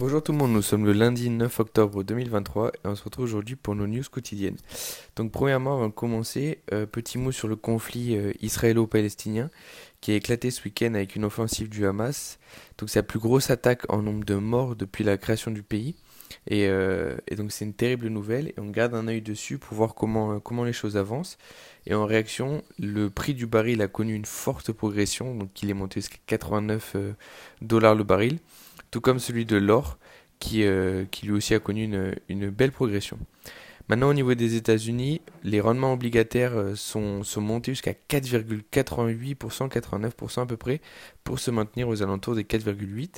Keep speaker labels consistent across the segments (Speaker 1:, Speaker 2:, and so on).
Speaker 1: Bonjour tout le monde, nous sommes le lundi 9 octobre 2023 et on se retrouve aujourd'hui pour nos news quotidiennes. Donc premièrement, on va commencer, euh, petit mot sur le conflit euh, israélo-palestinien qui a éclaté ce week-end avec une offensive du Hamas. Donc c'est la plus grosse attaque en nombre de morts depuis la création du pays. Et, euh, donc c'est une terrible nouvelle et on garde un œil dessus pour voir comment, comment les choses avancent. Et en réaction, le prix du baril a connu une forte progression, donc il est monté jusqu'à 89 dollars le baril tout comme celui de l'or, qui, euh, qui, lui aussi a connu une, belle progression. Maintenant, au niveau des États-Unis, les rendements obligataires euh, sont, montés jusqu'à 4,88%, 89% à peu près, pour se maintenir aux alentours des 4,8%.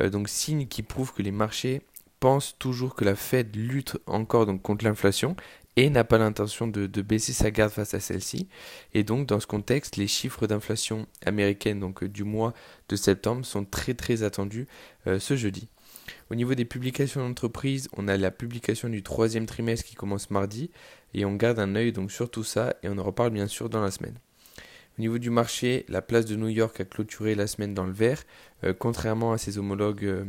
Speaker 1: Euh, donc, signe qui prouve que les marchés pensent toujours que la Fed lutte encore contre l'inflation et n'a pas l'intention de, baisser sa garde face à celle-ci. Et donc, dans ce contexte, les chiffres d'inflation américaine donc, du mois de septembre sont très très attendus euh, ce jeudi. Au niveau des publications d'entreprise, on a la publication du troisième trimestre qui commence mardi et on garde un œil donc sur tout ça et on en reparle bien sûr dans la semaine. Au niveau du marché, la place de New York a clôturé la semaine dans le vert, euh, contrairement à ses homologues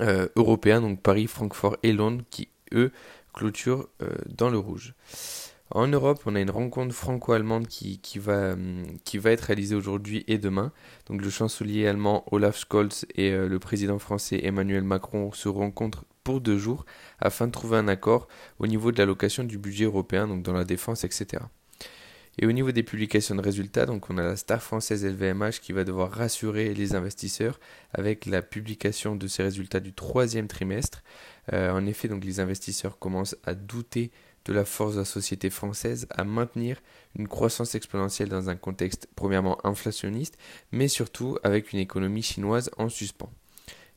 Speaker 1: euh, européens, donc Paris, Francfort et Londres, qui eux clôture euh, dans le rouge. En Europe, on a une rencontre franco-allemande qui, qui, va, hum, va être réalisée aujourd'hui et demain. Donc le chancelier allemand Olaf Scholz et euh, le président français Emmanuel Macron se rencontrent pour deux jours afin de trouver un accord au niveau de l'allocation du budget européen, donc dans la défense, etc. Et au niveau des publications de résultats, donc on a la star française LVMH qui va devoir rassurer les investisseurs avec la publication de ses résultats du troisième trimestre. Euh, en effet, donc les investisseurs commencent à douter de la force de la société française à maintenir une croissance exponentielle dans un contexte premièrement inflationniste, mais surtout avec une économie chinoise en suspens.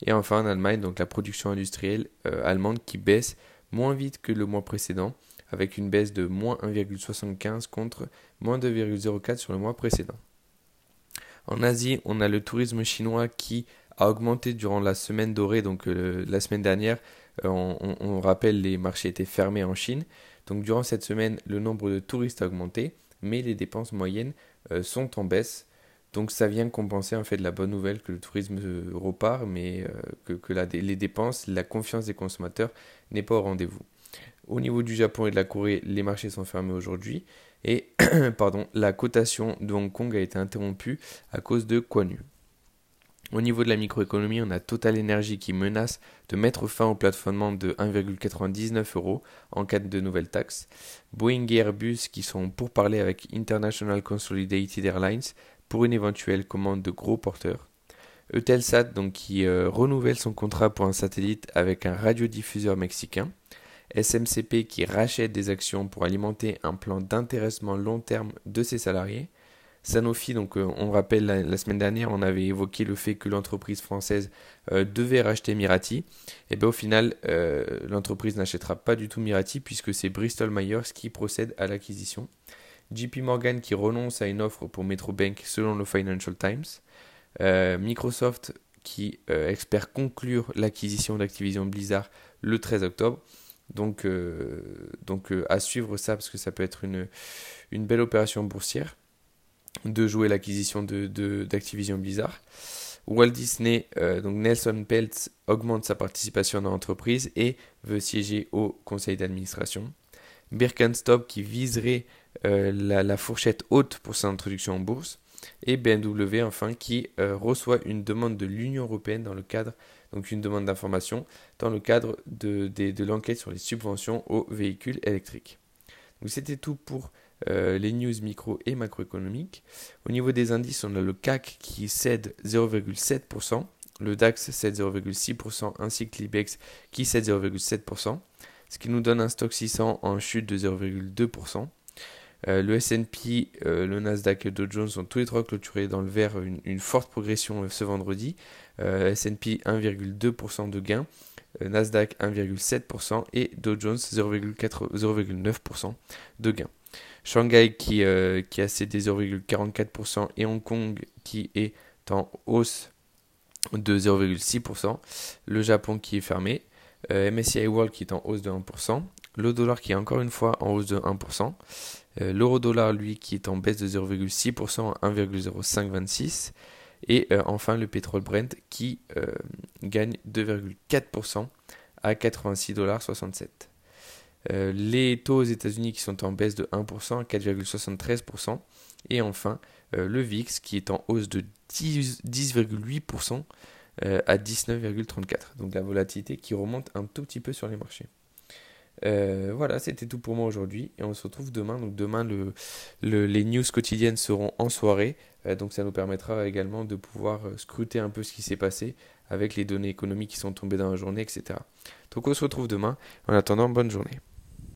Speaker 1: Et enfin en Allemagne, donc la production industrielle euh, allemande qui baisse moins vite que le mois précédent, avec une baisse de moins 1,75 contre moins 2,04 sur le mois précédent. En Asie, on a le tourisme chinois qui a augmenté durant la semaine dorée, donc euh, la semaine dernière, euh, on, rappelle les marchés étaient fermés en Chine. Donc durant cette semaine, le nombre de touristes a augmenté, mais les dépenses moyennes euh, sont en baisse. Donc ça vient compenser en fait la bonne nouvelle que le tourisme repart, mais que, les dépenses, la confiance des consommateurs n'est pas au rendez-vous. Au niveau du Japon et de la Corée, les marchés sont fermés aujourd'hui et pardon, la cotation de Hong Kong a été interrompue à cause de Kwanu. Au niveau de la microéconomie, on a Total Energy qui menace de mettre fin au plafonnement de 1,99 euros en cas de nouvelles taxes. Boeing et Airbus qui sont pour parler avec International Consolidated Airlines pour une éventuelle commande de gros porteurs. Eutelsat donc qui euh, renouvelle son contrat pour un satellite avec un radiodiffuseur mexicain. SMCP qui rachète des actions pour alimenter un plan d'intéressement long terme de ses salariés. Sanofi, donc euh, on rappelle la, semaine dernière, on avait évoqué le fait que l'entreprise française euh, devait racheter Mirati. Et eh bien au final, euh, l'entreprise n'achètera pas du tout Mirati puisque c'est Bristol Myers qui procède à l'acquisition. JP Morgan qui renonce à une offre pour Metrobank selon le Financial Times. Microsoft qui espère conclure l'acquisition d'Activision Blizzard le 13 octobre. Donc, euh, donc euh, à suivre ça parce que ça peut être une, une belle opération boursière de jouer l'acquisition d'Activision de, Blizzard. Walt Disney, euh, donc Nelson Peltz, augmente sa participation dans l'entreprise et veut siéger au conseil d'administration. Birkenstock qui viserait la, la, fourchette haute pour sa introduction en bourse. Et BMW enfin qui reçoit une demande de l'Union européenne dans le cadre donc une demande d'information dans le cadre de, l'enquête sur les subventions aux véhicules électriques. Donc c'était tout pour euh, les news micro et macroéconomiques. Au niveau des indices, on a le CAC qui cède 0,7%, le DAX cède 0,6% ainsi que l'IBEX qui cède 0,7%, ce qui nous donne un stock 600 en chute de 0,2%. Euh, le S&P, euh, le Nasdaq et le Dow Jones sont tous les trois clôturés dans le vert, une, forte progression euh, ce vendredi. S&P 1,2% de gain, Nasdaq 1,7% et Dow Jones 0,9% de gain. Shanghai qui, qui a cédé 0,44% et Hong Kong qui est en hausse de 0,6%. Le Japon qui est fermé. MSCI World qui est en hausse de 1%. Le dollar qui est encore une fois en hausse de 1%. Euh, l'euro dollar, lui, qui est en baisse de 0,6% à 1,0526. Et enfin le pétrole Brent qui gagne 2,4% à 86,67$. les taux aux États-Unis qui sont en baisse de 1% à 4,73%. Et enfin, le VIX qui est en hausse de 10,8% à 19,34. Donc la volatilité qui remonte un tout petit peu sur les marchés. Euh, voilà, c'était tout pour moi aujourd'hui et on se retrouve demain. Donc demain, le, les news quotidiennes seront en soirée, euh, donc ça nous permettra également de pouvoir euh, scruter un peu ce qui s'est passé avec les données économiques qui sont tombées dans la journée, etc. Donc on se retrouve demain. En attendant, bonne journée.